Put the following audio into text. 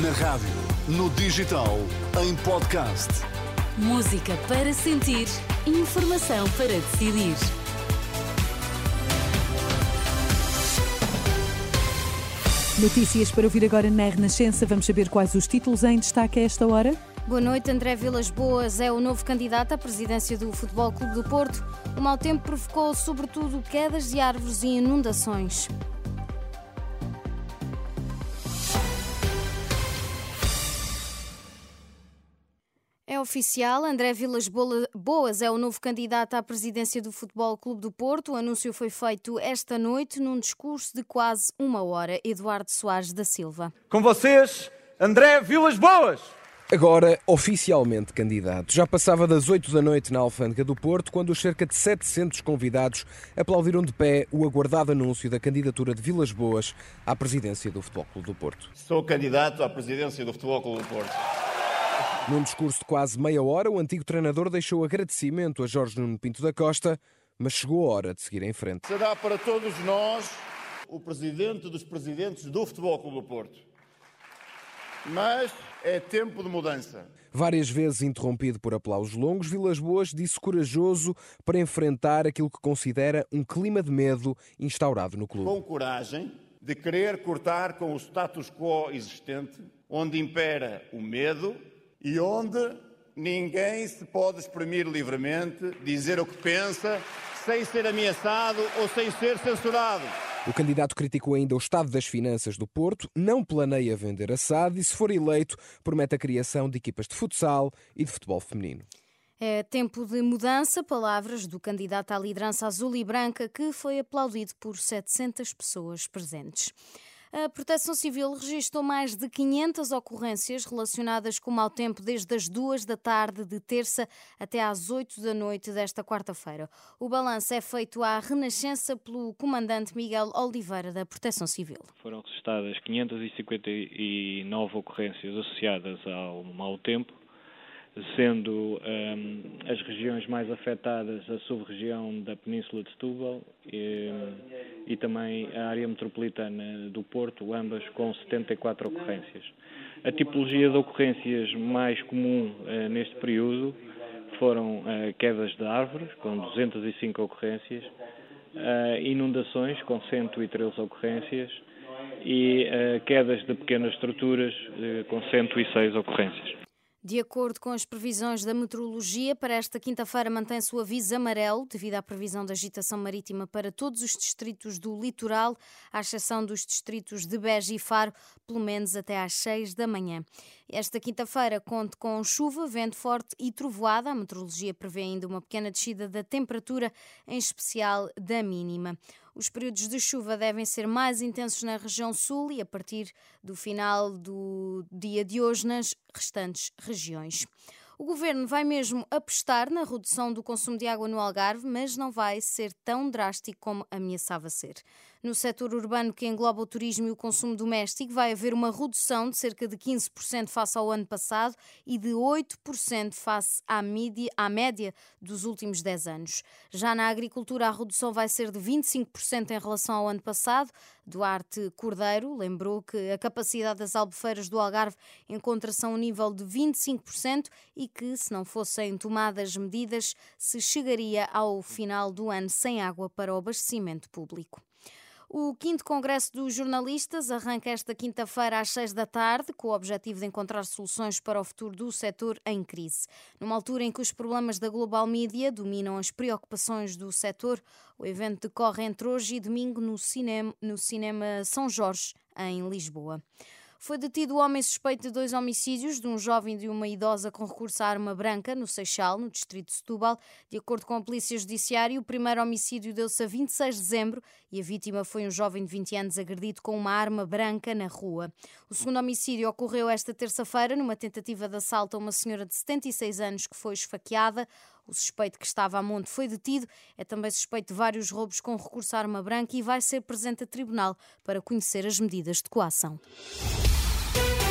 Na rádio, no digital, em podcast. Música para sentir, informação para decidir. Notícias para ouvir agora na Renascença. Vamos saber quais os títulos em destaque a esta hora. Boa noite, André Vilas Boas é o novo candidato à presidência do Futebol Clube do Porto. O mau tempo provocou, sobretudo, quedas de árvores e inundações. Oficial, André Vilas Boas é o novo candidato à presidência do Futebol Clube do Porto. O anúncio foi feito esta noite num discurso de quase uma hora. Eduardo Soares da Silva. Com vocês, André Vilas Boas. Agora oficialmente candidato. Já passava das 8 da noite na Alfândega do Porto, quando os cerca de 700 convidados aplaudiram de pé o aguardado anúncio da candidatura de Vilas Boas à presidência do Futebol Clube do Porto. Sou candidato à presidência do Futebol Clube do Porto. Num discurso de quase meia hora, o antigo treinador deixou agradecimento a Jorge Nuno Pinto da Costa, mas chegou a hora de seguir em frente. Será para todos nós o presidente dos presidentes do Futebol Clube do Porto. Mas é tempo de mudança. Várias vezes interrompido por aplausos longos, Vilas Boas disse corajoso para enfrentar aquilo que considera um clima de medo instaurado no clube. Com coragem de querer cortar com o status quo existente, onde impera o medo e onde ninguém se pode exprimir livremente, dizer o que pensa, sem ser ameaçado ou sem ser censurado. O candidato criticou ainda o estado das finanças do Porto, não planeia vender a SAD e, se for eleito, promete a criação de equipas de futsal e de futebol feminino. É tempo de mudança, palavras do candidato à liderança azul e branca que foi aplaudido por 700 pessoas presentes. A Proteção Civil registrou mais de 500 ocorrências relacionadas com o mau tempo desde as duas da tarde de terça até às 8 da noite desta quarta-feira. O balanço é feito à Renascença pelo comandante Miguel Oliveira da Proteção Civil. Foram registradas 559 ocorrências associadas ao mau tempo sendo um, as regiões mais afetadas a sub-região da Península de Setúbal e, e, também a área metropolitana do Porto, ambas com 74 ocorrências. A tipologia de ocorrências mais comum uh, neste período foram uh, quedas de árvores, com 205 ocorrências, uh, inundações, com 113 ocorrências, e quedas de pequenas estruturas, com 106 ocorrências. De acordo com as previsões da meteorologia, para esta quinta-feira mantém-se o aviso amarelo devido à previsão de agitação marítima para todos os distritos do litoral, à exceção dos distritos de Beja e Faro, pelo menos até às 6 da manhã. Esta quinta-feira conta com chuva, vento forte e trovoada. A meteorologia prevê ainda uma pequena descida da temperatura, em especial da mínima. Os períodos de chuva devem ser mais intensos na região sul e a partir do final do dia de hoje nas restantes regiões. O governo vai mesmo apostar na redução do consumo de água no Algarve, mas não vai ser tão drástico como ameaçava ser. No setor urbano que engloba o turismo e o consumo doméstico, vai haver uma redução de cerca de 15% face ao ano passado e de 8% face à, à média dos últimos 10 anos. Já na agricultura, a redução vai ser de 25% em relação ao ano passado. Duarte Cordeiro lembrou que a capacidade das albufeiras do Algarve encontra-se a um nível de 25% e que, se não fossem tomadas medidas, se chegaria ao final do ano sem água para o abastecimento público. O 5 Congresso dos Jornalistas arranca esta quinta-feira às 6 da tarde, com o objetivo de encontrar soluções para o futuro do setor em crise. Numa altura em que os problemas da global media dominam as preocupações do setor, o evento decorre entre hoje e domingo no cinema, no cinema São Jorge, em Lisboa. Foi detido o homem suspeito de dois homicídios de um jovem e de uma idosa com recurso à arma branca no Seixal, no distrito de Setúbal. De acordo com a Polícia Judiciária, o primeiro homicídio deu-se a 26 de dezembro e a vítima foi um jovem de 20 anos agredido com uma arma branca na rua. O segundo homicídio ocorreu esta terça-feira numa tentativa de assalto a uma senhora de 76 anos que foi esfaqueada. O suspeito que estava a monte foi detido, é também suspeito de vários roubos com recurso à arma branca e vai ser presente a tribunal para conhecer as medidas de coação. Thank you.